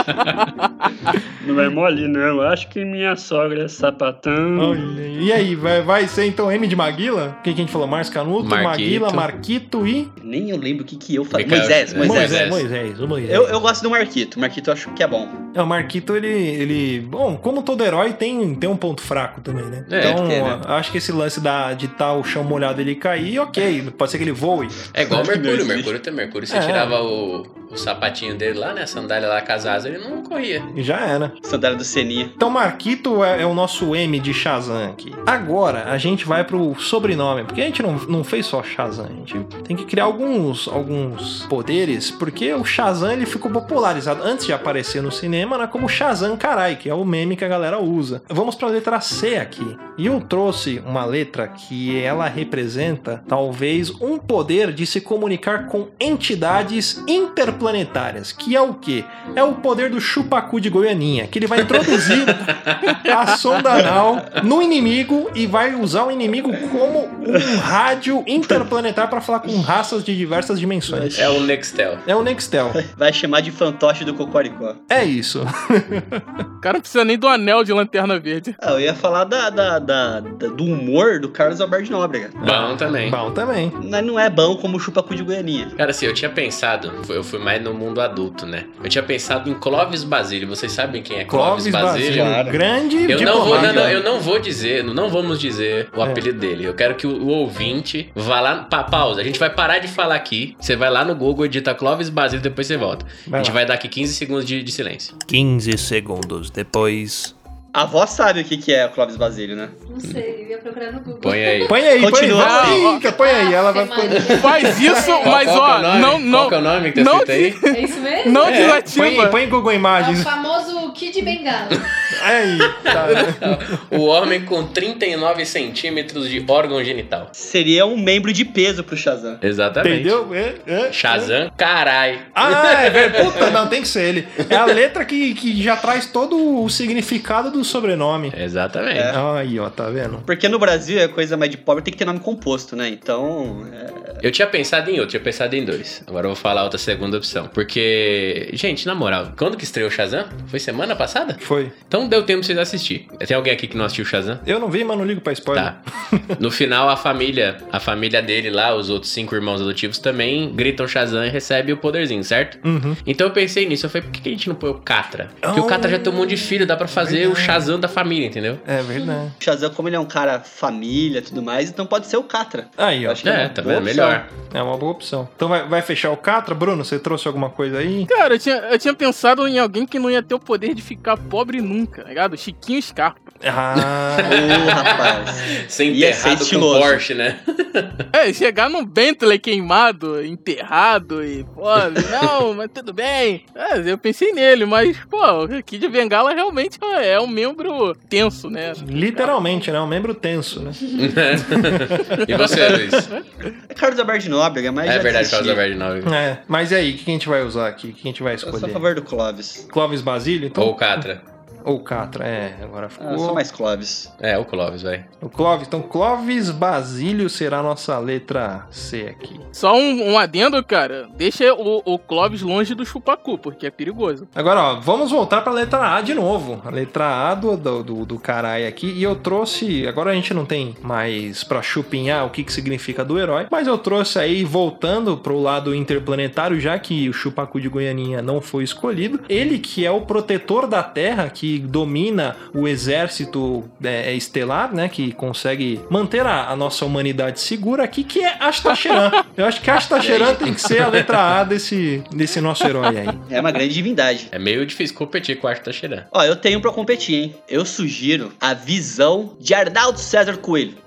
Não é mole, não. Acho que minha sogra é sapatão. Olha, e aí, vai, vai ser então M de Maguila? O que, que a gente falou? Márcio Canuto, Marquito. Maguila, Marquito e. Nem eu lembro o que, que eu falei. Moisés, é, Moisés. Moisés, Moisés. Moisés, o Moisés. Eu, eu gosto do Marquito. Marquito eu acho que é bom. É, o Marquito, ele, ele. Bom, como todo herói, tem, tem um ponto fraco também, né? É, então, tem, né? acho que esse lance da, de estar o chão molhado ele cair, ok. Pode ser que ele voe. É igual o Mercúrio. Mercúrio tem Mercúrio. Você É. tirava o, o sapatinho dele lá, né? A sandália lá com as asas, ele não corria. Já era. Sandália do Seninha. Então, Marquito é, é o nosso M de Shazam aqui. Agora, a gente vai pro sobrenome, porque a gente não, não fez só Shazam, a gente tem que criar alguns, alguns poderes, porque o Shazam ele ficou popularizado antes de aparecer no cinema né, como Shazam Karai, que é o meme que a galera usa. Vamos pra letra C aqui. E eu trouxe uma letra que ela representa talvez um poder de se comunicar com entidades interplanetárias, que é o quê? É o poder do chupacu de Goianinha, que ele vai introduzir a sonda anal no inimigo e vai usar o inimigo como um rádio interplanetário para falar com raças de diversas dimensões. É o Nextel. É o Nextel. Vai chamar de fantoche do Cocoricó. É isso. O cara não precisa nem do anel de lanterna verde. Ah, eu ia falar da, da- da- da- do humor do Carlos Alberto Nóbrega. Bom também. Bom também. Mas não é bom como o chupacu de Goianinha. Cara, assim, eu tinha pensado, eu fui mais no mundo adulto, né? Eu tinha pensado em Clóvis Basílio. Vocês sabem quem é Clóvis, Clóvis Basílio? Grande Eu não, vou, não, não, eu não vou dizer, não vamos dizer o É. apelido dele. Eu quero que o, o ouvinte vá lá. Pa, pausa. A gente vai parar de falar aqui. Você vai lá no Google, edita Clóvis Basílio, depois você volta. Vai a gente lá. vai dar aqui 15 segundos de, de silêncio. 15 segundos depois. A avó sabe o que, que é o Clóvis Basílio, né? Não sei. Eu ia procurar no Google. Põe aí. Põe aí, põe aí. Continua. Vamos, Ica, põe aí. Ela vai. Maria. Faz isso, Qual- mas qual é ó, nome? não, não. Qual que é o nome que tá não, escrito aí? É isso mesmo? Não Põe, desativa. põe em Google É o Imagens. famoso Kid Bengala. Aí, tá. O homem com 39 centímetros de órgão genital. Seria um membro de peso pro Shazam. Exatamente. Entendeu? É, é, Shazam, carai. Ah, é verdade. Puta, não, tem que ser ele. É a letra que, que já traz todo o significado do sobrenome. Exatamente. É. Aí, ó, tá vendo? Porque no Brasil é coisa mais de pobre, tem que ter nome composto, né? Então. é- Eu tinha pensado em outro, tinha pensado em dois. Agora eu vou falar outra segunda opção. Porque, gente, na moral, quando que estreou o Shazam? Foi semana passada? Foi. Então deu tempo pra vocês assistir. Tem alguém aqui que não assistiu o Shazam? Eu não vi, mas não ligo pra spoiler. Tá. No final, a família, a família dele lá, os outros cinco irmãos adotivos também gritam Shazam e recebe o poderzinho, certo? Uhum. Então eu pensei nisso. Eu falei, por que a gente não põe o Catra? Porque Oh, o Catra já tem um monte de filho, dá pra fazer o Shazam da família, entendeu? É verdade. O Shazam, como ele é um cara família e tudo mais, então pode ser o Catra. Aí, ó. Acho que é É, tá vendo? opção. Melhor. É uma boa opção. Então vai, vai fechar o Catra, Bruno? Você trouxe alguma coisa aí? Cara, eu tinha, eu tinha pensado em alguém que não ia ter o poder de ficar pobre nunca, tá ligado? Chiquinho Scarpa. Ah, Ô, rapaz. Ser ser enterrado com estiloso. Porsche, né? É, chegar num Bentley queimado, enterrado e, pô, não, mas tudo bem. É, eu pensei nele, mas, pô, o Kid Bengala realmente é um membro tenso, né? literalmente, né? Um membro tenso, né? e você, Luiz? É Carlos Alberto Nóbrega, mas. É já verdade, desisti. Carlos Alberto 9. É. Mas e aí, o que a gente vai usar aqui? O que a gente vai Eu sou a escolher? favor do Clóvis. Clóvis Basílio, então? Ou o Catra. Ou Catra, é. Agora ficou. Ah, eu sou mais Clóvis. É, o Clóvis, vai. O Clóvis. Então, Clóvis Basílio será a nossa letra C aqui. Só um, um adendo, cara. Deixa o, o Clóvis longe do chupacu, porque é perigoso. Agora, ó, vamos voltar pra letra A de novo. A letra A do, do, do, do carai aqui. E eu trouxe. Agora a gente não tem mais pra chupinhar o que, que significa do herói. Mas eu trouxe aí, voltando pro lado interplanetário, já que o Chupacu de Goianinha não foi escolhido. Ele que é o protetor da Terra, que domina o exército é, estelar, né? Que consegue manter a, a nossa humanidade segura aqui, que é Astacheran. Eu acho que Astacheran tem que ser a letra A desse, desse nosso herói aí. É uma grande divindade. É meio difícil competir com Xeran. Ó, eu tenho pra competir, hein? Eu sugiro a visão de Arnaldo César Coelho.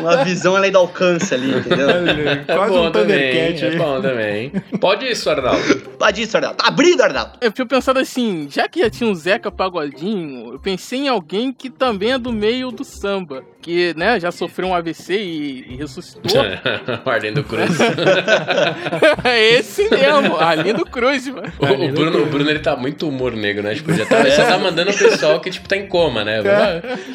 uma visão além do alcance ali, entendeu? Quase um Thundercat É bom também. Pode isso, Arnaldo. Pode isso, Arnaldo. Tá abrindo, Arnaldo. Eu tinha pensado assim, já que já tinha um Zeca Pagodinho, eu pensei em alguém que também é do meio do samba. Que, né, já sofreu um AVC e, e ressuscitou. Ordem do Cruz. é esse mesmo, Arlindo Cruz, mano. O, o Bruno, o Bruno, ele tá muito humor negro, né? Tipo, já tá, ele só tá mandando o pessoal que, tipo, tá em coma, né?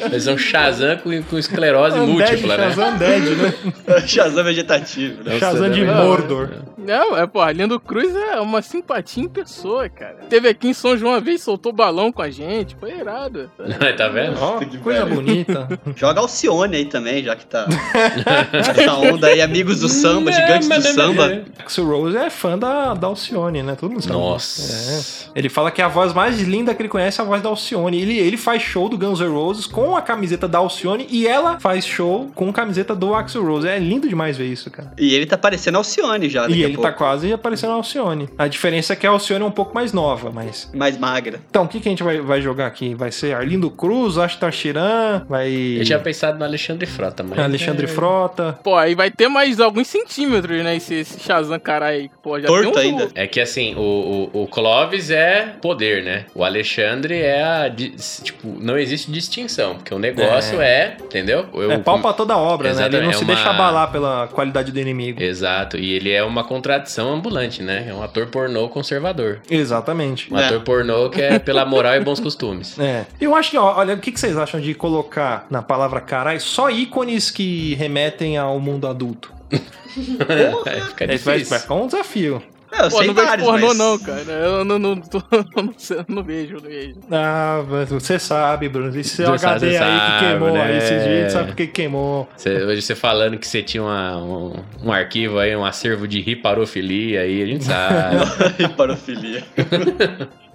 Eles são Shazam com, com esclerose Undead, múltipla, né? Shazam Dead, né? Shazam vegetativo, né? Shazam de Nossa, Mordor. Não, é, pô, Arlindo Cruz é uma simpatia pessoa, cara. Teve aqui em São João uma vez, soltou balão com a gente, foi irado. tá vendo? Ó, que coisa bonita. Joga Alcione aí também, já que tá essa onda aí, amigos do samba, gigantes do samba. Axel Rose é fã da, da Alcione, né? Todo mundo sabe. Nossa. É. Ele fala que a voz mais linda que ele conhece é a voz da Alcione. Ele, ele faz show do Guns N' Roses com a camiseta da Alcione e ela faz show com a camiseta do Axel Rose. É lindo demais ver isso, cara. E ele tá parecendo Alcione já, E ele pouco. tá quase aparecendo a Alcione. A diferença é que a Alcione é um pouco mais nova, mas. Mais magra. Então, o que, que a gente vai, vai jogar aqui? Vai ser Arlindo Cruz, Ashtar Chiran, vai. Eu tinha pensado no Alexandre Frota, mas. Alexandre Frota. Pô, aí vai ter mais alguns centímetros, né, esse, esse Shazam caralho. Pô, já Torto tem um, ainda. É que assim, o, o, o Clóvis é poder, né? O Alexandre é a. di- Tipo, não existe distinção, porque o negócio é, entendeu? Eu, É pau pra toda obra, né? Ele Exatamente, não é se uma- deixa abalar pela qualidade do inimigo. Exato, e ele é uma contradição ambulante, né? É um ator pornô conservador. Exatamente. Um É. ator pornô que é pela moral e bons costumes. É. Eu acho que, ó, olha, o que, que vocês acham de colocar na palavra carai só ícones que remetem ao mundo adulto? É, fica vai, difícil. vai ficar um desafio. É, eu Pô, sei não vejo vários, pornô mas... não, cara. Eu não, não, tô- não, sei, não vejo, não vejo. Ah, mas você sabe, Bruno. Esse seu Você sabe, HD aí que queimou né? aí esses vídeos, sabe por que queimou? Você- hoje você falando que você tinha uma- um, um arquivo aí, um acervo de riparofilia aí, a gente sabe. Parafilia.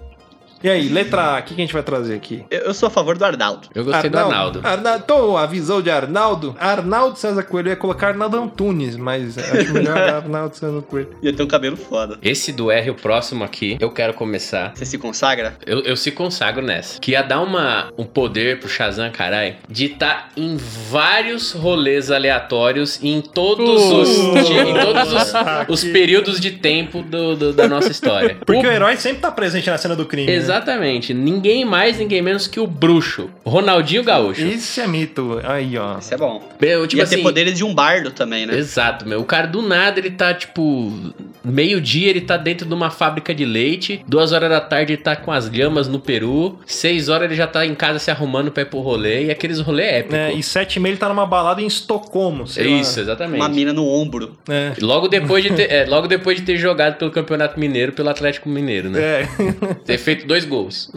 E aí, letra A, o que, que a gente vai trazer aqui? Eu, eu sou a favor do Arnaldo. Eu gostei do Arnaldo. Arnaldo. Tô, a visão de Arnaldo. Arnaldo César Coelho. Eu ia colocar Arnaldo Antunes, mas acho melhor Arnaldo César Coelho. Ia ter um cabelo foda. Esse do R, o próximo aqui, eu quero começar. Você se consagra? Eu, eu se consagro nessa. Que ia dar uma, um poder pro Shazam, carai, de estar em vários rolês aleatórios em todos os, de- em todos os, os períodos de tempo do, do- da nossa história. Porque O- o herói sempre tá presente na cena do crime. né? Exatamente. Ninguém mais, ninguém menos que o bruxo. Ronaldinho Gaúcho. Esse é mito. Aí, ó. Isso é bom. Eu, tipo Ia assim, ter poderes de um bardo também, né? Exato, meu. O cara do nada, ele tá, tipo, meio-dia ele tá dentro de uma fábrica de leite, duas horas da tarde ele tá com as lhamas no Peru, seis horas ele já tá em casa se arrumando pra ir pro rolê, e aqueles rolê épico. É, e sete e meia ele tá numa balada em Estocolmo. sei lá. Isso, exatamente. Uma mina no ombro. É. Logo depois, de ter, é, logo depois de ter jogado pelo Campeonato Mineiro, pelo Atlético Mineiro, né? É. Ter feito dois gols.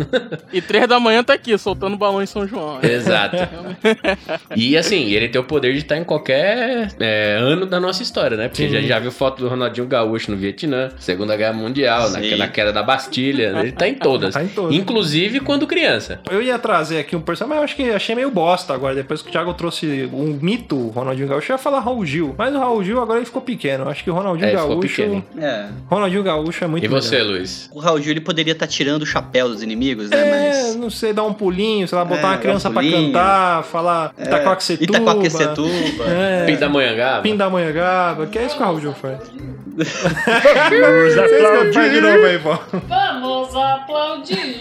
E três da manhã tá aqui, soltando balão em São João. Exato. E assim, ele tem o poder de estar em qualquer é, ano da nossa história, né? Porque Sim. já, já viu foto do Ronaldinho Gaúcho no Vietnã, Segunda Guerra Mundial, na, na queda da Bastilha. Ele tá em todas. Tá em todas. Inclusive quando criança. Eu ia trazer aqui um personagem, mas eu acho que achei meio bosta agora. Depois que o Thiago trouxe um mito, o Ronaldinho Gaúcho, eu ia falar Raul Gil. Mas o Raul Gil agora ele ficou pequeno. Eu acho que o Ronaldinho É, ele ficou Gaúcho. pequeno. É. Ronaldinho Gaúcho é muito E você, melhor. Luiz? O Raul Gil ele poderia estar tirando o chapéu dos inimigos, né? É, Mas. não sei, dar um pulinho, sei lá, botar É, uma um criança pra pulinho. cantar, falar É, Itacoaxetuba. Itacoaquecetuba. É, Pindamonhangaba? Pindamonhangaba, que é isso que o Raul Gil faz. Vamos Vocês cantam de novo aí, pô. Vamos aplaudir.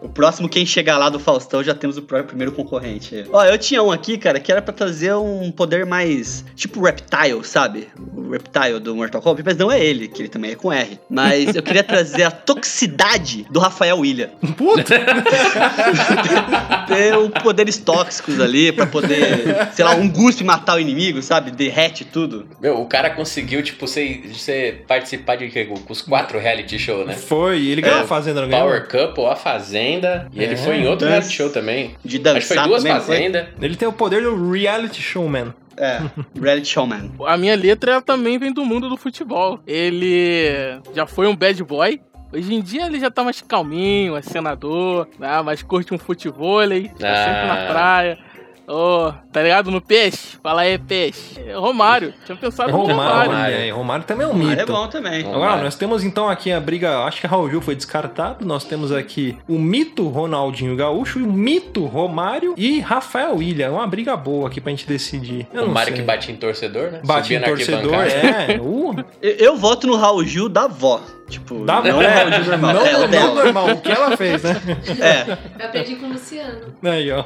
O próximo, quem chegar lá do Faustão, já temos o primeiro concorrente. Ó, eu tinha um aqui, cara, que era pra trazer um poder mais. Tipo Reptile, sabe? O Reptile do Mortal Kombat, mas não é ele, que ele também é com R. Mas eu queria trazer a toxicidade do Rafael William. Puta! Ter um poderes tóxicos ali pra poder, sei lá, um guspe matar o inimigo, sabe? Derrete tudo. Meu, o cara conseguiu, tipo, você, você participar de quê? Com os quatro reality show, né? Foi, ele ganhou É, a Fazenda, não ganhou? Power Couple, A Fazenda, e ele É, foi em outro reality show também. De Acho que foi dançar duas fazendas. Ele tem o poder do reality showman. É, Reality Showman. A minha letra ela também vem do mundo do futebol. Ele já foi um bad boy. Hoje em dia ele já tá mais calminho, é senador, né? mas curte um futevôlei, tá sempre na Ah. praia. Ô, tá ligado? No peixe? Fala aí, peixe. É Romário. Tinha pensado no Romário, Romário. Romário. É, Romário também é um Mas mito. é bom também. Bom. Agora, Romário. nós temos então aqui a briga, acho que Raul Gil foi descartado. Nós temos aqui o mito Ronaldinho Gaúcho, o mito Romário e Rafael William. Uma briga boa aqui pra gente decidir. Eu O não Mário sei. que bate em torcedor, né? Bate Subia em torcedor, é. Uh, Eu, eu voto no Raul Gil da avó. Tipo, dá não o é, Gil normal. Não, é, o não dela. normal, o que ela fez, né? É. Eu aprendi com o Luciano. Aí, ó.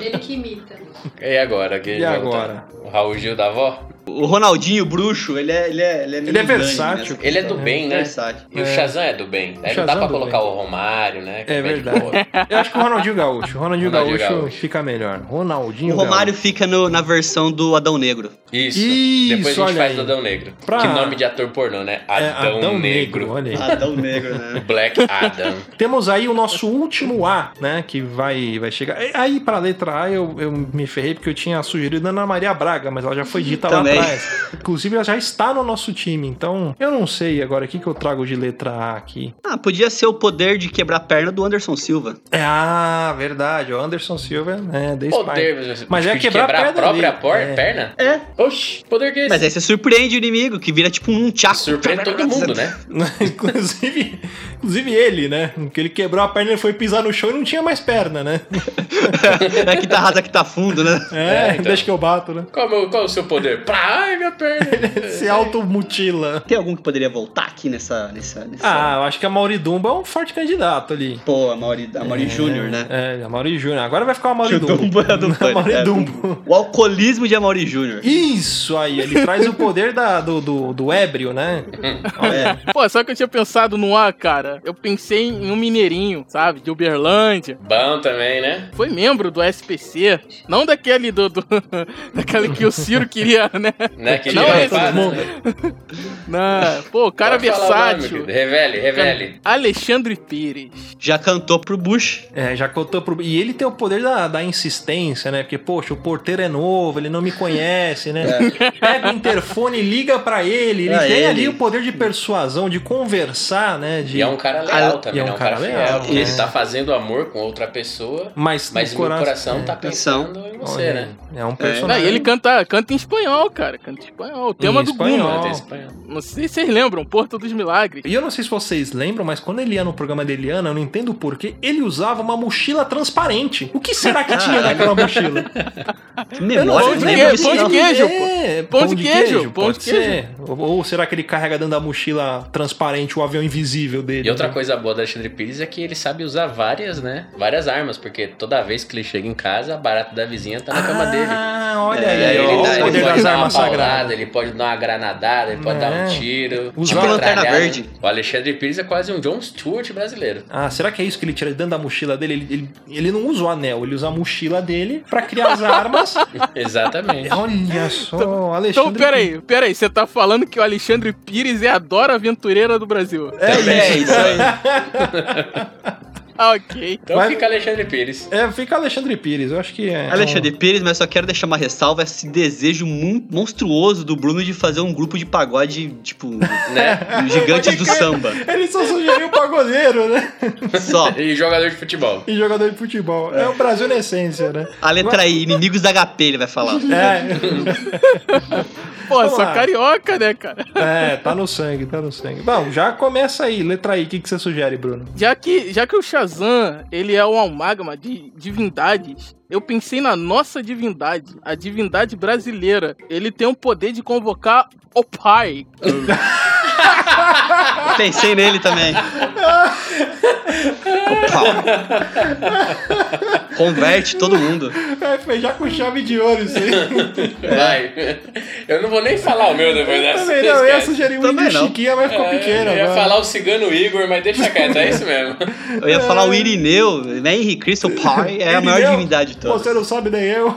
Ele que imita. E agora? Quem E agora? votar? O Raul Gil da avó? O Ronaldinho bruxo, ele é. Ele é, ele é, Ele é versátil. nessa Ele é do questão. bem, né? Versátil. E o É. Shazam é do bem. Aí não dá pra é do colocar bem. o Romário, né? que É verdade. Eu acho que o Ronaldinho Gaúcho. O Ronaldinho, Ronaldinho Gaúcho, Gaúcho. fica melhor. Ronaldinho O Romário Gaúcho. fica no- na versão do Adão Negro. Isso. Isso, Depois a gente olha faz aí. do Adão Negro. Pra- Que nome de ator pornô, né? É, Adão, Negro. olha aí. Adão Negro, né? Black Adam. Temos aí o nosso último A, né? Que vai, vai chegar. Aí, pra letra A, eu, eu me ferrei porque eu tinha sugerido Ana Maria Braga, mas ela já foi dita lá Também. Atrás. Inclusive, ela já está no nosso time. Então, eu não sei agora o que, que eu trago de letra A aqui. Ah, podia ser o poder de quebrar a perna do Anderson Silva. É, ah, verdade. O Anderson Silva, né? The Spy. Poder. Mas é de quebrar a a perna própria por- É. perna? É. Oxi, poder que é esse? Mas aí você surpreende o inimigo, que vira tipo um tchaco. Surpreende todo mundo, né? inclusive, inclusive ele, né? Que ele quebrou a perna, ele foi pisar no chão e não tinha mais perna, né? é que tá rasa que tá fundo, né? É, É, então. deixa que eu bato, né? Qual, o- qual é o seu poder? Pra... Ai, minha perna. Se automutila. Tem algum que poderia voltar aqui nessa. nessa, nessa... Ah, eu acho que a Mauri Dumbo é um forte candidato ali. Pô, a Mauri, a Mauri Júnior, né? É, a Mauri Júnior. Agora vai ficar o Mauri Que o Dumbo é do A Pânico, Mauri é, Dumbo. O alcoolismo de Amaury Júnior. Isso aí, ele traz o poder da, do, do, do ébrio, né? É. Pô, sabe que eu tinha pensado no A, cara? Eu pensei em um mineirinho, sabe? De Uberlândia. Bom também, né? Foi membro do SPC. Não daquele do. do daquele que o Ciro queria, né? Né? Que Não ele é esse falar, mundo. né? Não, pô, cara Pode o nome, versátil. querido. Revele, revele. Alexandre Pires. Já cantou pro Bush. É, já contou pro. E ele tem o poder da, da insistência, né? Porque, poxa, o porteiro é novo, ele não me conhece, né? Pega o interfone e liga pra ele. Ele Pra tem ele. ali o poder de persuasão, de conversar, né? De... E é um cara leal também, e é um né? um cara, cara fiel. leal, Ele né? tá fazendo amor com outra pessoa, Mas, mas o coração é. tá pensando em você, Olha né? É um Não, personagem. e ele canta, canta em espanhol, cara. Canta em espanhol. O tema Em do espanhol. Guma. Espanhol. Não sei se vocês lembram, Porto dos Milagres. E eu não sei se vocês lembram, mas quando ele ia no programa da Eliana, eu não entendo porquê, ele usava uma mochila transparente. O que será que tinha naquela mochila? Memória, Pão de queijo, disso, pão de queijo. É, Pão de queijo, pão de queijo. ser. Ou, será que ele carrega dentro da mochila transparente o avião invisível dele? E outra coisa boa do Alexandre Pires é que ele sabe usar várias, né? Várias armas, porque toda vez que ele chega em casa, a barata da vizinha tá na cama dele. Ah, olha É, aí, aí ó, ele, o dá, ele poder pode dar paulada, sagradas. ele pode dar uma granadada, ele pode É. dar um tiro. Tipo uma Lanterna. Verde. O Alexandre Pires é quase um John Stewart brasileiro. Ah, será que é isso que ele tira de dentro da mochila dele? Ele, ele, ele não usa o anel, ele usa a mochila dele pra criar as armas. Exatamente. Olha só, Alexandre. Então, peraí, peraí. Você tá falando que o Alexandre Pires é a Dora Aventureira do Brasil. É isso aí. Ah, ok. Então Mas- fica Alexandre Pires. É, fica Alexandre Pires, eu acho que é. Alexandre Pires, mas só quero deixar uma ressalva esse desejo monstruoso do Bruno de fazer um grupo de pagode, tipo, Né? gigantes do samba. Ele só sugeriu pagodeiro, né? Só. E jogador de futebol. E jogador de futebol. É o Brasil na essência, né? A letra I, inimigos da HP, ele vai falar. É. Pô, Vamos sou lá. carioca, né, cara? É, tá no sangue, tá no sangue. Bom, já começa aí, letra I, o que, que você sugere, Bruno? Já que, já que o Shazam, ele é um amálgama de divindades, eu pensei na nossa divindade, a divindade brasileira. Ele tem o poder de convocar o pai. Pensei nele também. Opa. Converte todo mundo. É, foi já com chave de ouro isso aí. Vai. Eu não vou nem falar o meu depois dessa. Também não, eu ia sugerir um índio chiquinha, mas ficou É, pequeno eu ia agora. falar o cigano Igor, mas deixa quieto, é isso mesmo. Eu ia falar o Irineu, né? Henry Cristo, pai, é a maior divindade de todas. Você não sabe nem eu.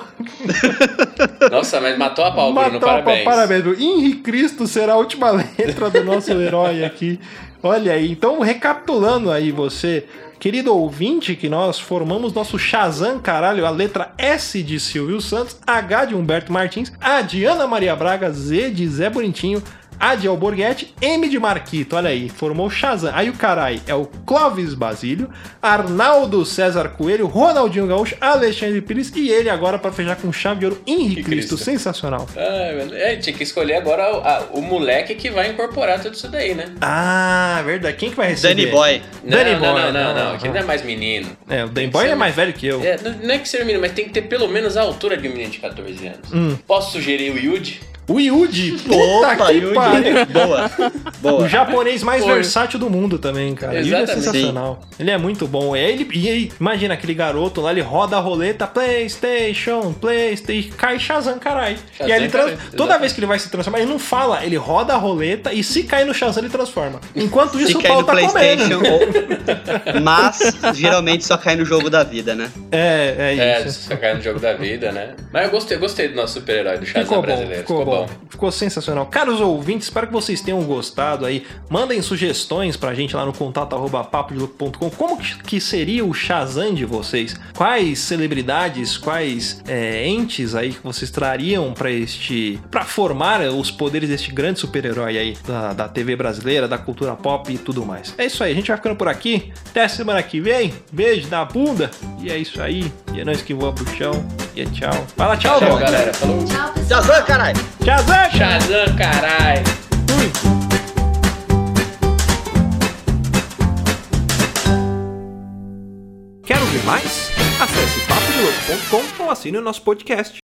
Nossa, mas matou a pau, Bruno, Matou a pau, parabéns. parabéns. Bruno. Henri Cristo será a última letra do nosso herói aqui. Olha aí, então recapitulando aí você, querido ouvinte, que nós formamos nosso Shazam, caralho, a letra S de Silvio Santos, H de Humberto Martins, A de Ana Maria Braga, Z de Zé Bonitinho, A de Alborguete, M de Marquito, olha aí, formou o Shazam. Aí o carai é o Clóvis Basílio, Arnaldo César Coelho, Ronaldinho Gaúcho, Alexandre Pires e ele agora para fechar com chave de ouro, Henri Que Cristo, Cristo. sensacional. Mano. É, tinha que escolher agora o, a- o moleque que vai incorporar tudo isso daí, né? Ah, verdade. Quem que vai receber? Danny Boy. Não, Danny não, Boy, não, não, não, não, que não. não é mais menino. É, o Danny Boy é mais velho que eu. É, não é que ser menino, mas tem que ter pelo menos a altura de um menino de 14 anos. Hum. Posso sugerir o Yuji? O Yuji. Puta Opa, que Yudi. pariu. Boa. O Boa. japonês mais Foi. versátil do mundo também, cara. Yuji é Exatamente. sensacional. Ele é muito bom. É ele, e aí, imagina aquele garoto lá, ele roda a roleta, Playstation, Playstation, cai Shazam, caralho. E aí ele Shazam, trans- toda vez que ele vai se transformar, ele não fala, ele roda a roleta e se cai no Shazam, ele transforma. Enquanto isso, Se o cai pau no tá Playstation, comendo. ou... mas geralmente só cai no jogo da vida, né? É, é É, isso. você cai no jogo da vida, né? Mas eu gostei, gostei do nosso super-herói, do Shazam Ficou bom, brasileiro. ficou, bom. Ficou sensacional. Caros ouvintes, espero que vocês tenham gostado aí. Mandem sugestões pra gente lá no contato arroba papodelouco.com. Como que- seria o Shazam de vocês? Quais celebridades, quais é, entes aí que vocês trariam pra este. pra formar os poderes deste grande super-herói aí da, da TV brasileira, da cultura pop e tudo mais. É isso aí, a gente vai ficando por aqui. Até a semana que vem. Beijo na bunda. E é isso aí. E é nós que voa pro chão. E é tchau. Fala tchau, Tchau, galera. Falou. Tchau, pessoal. Shazam, caralho! Shazam! Shazam, carai. Quer ouvir mais? Acesse papodelouco.com ou assine o nosso podcast.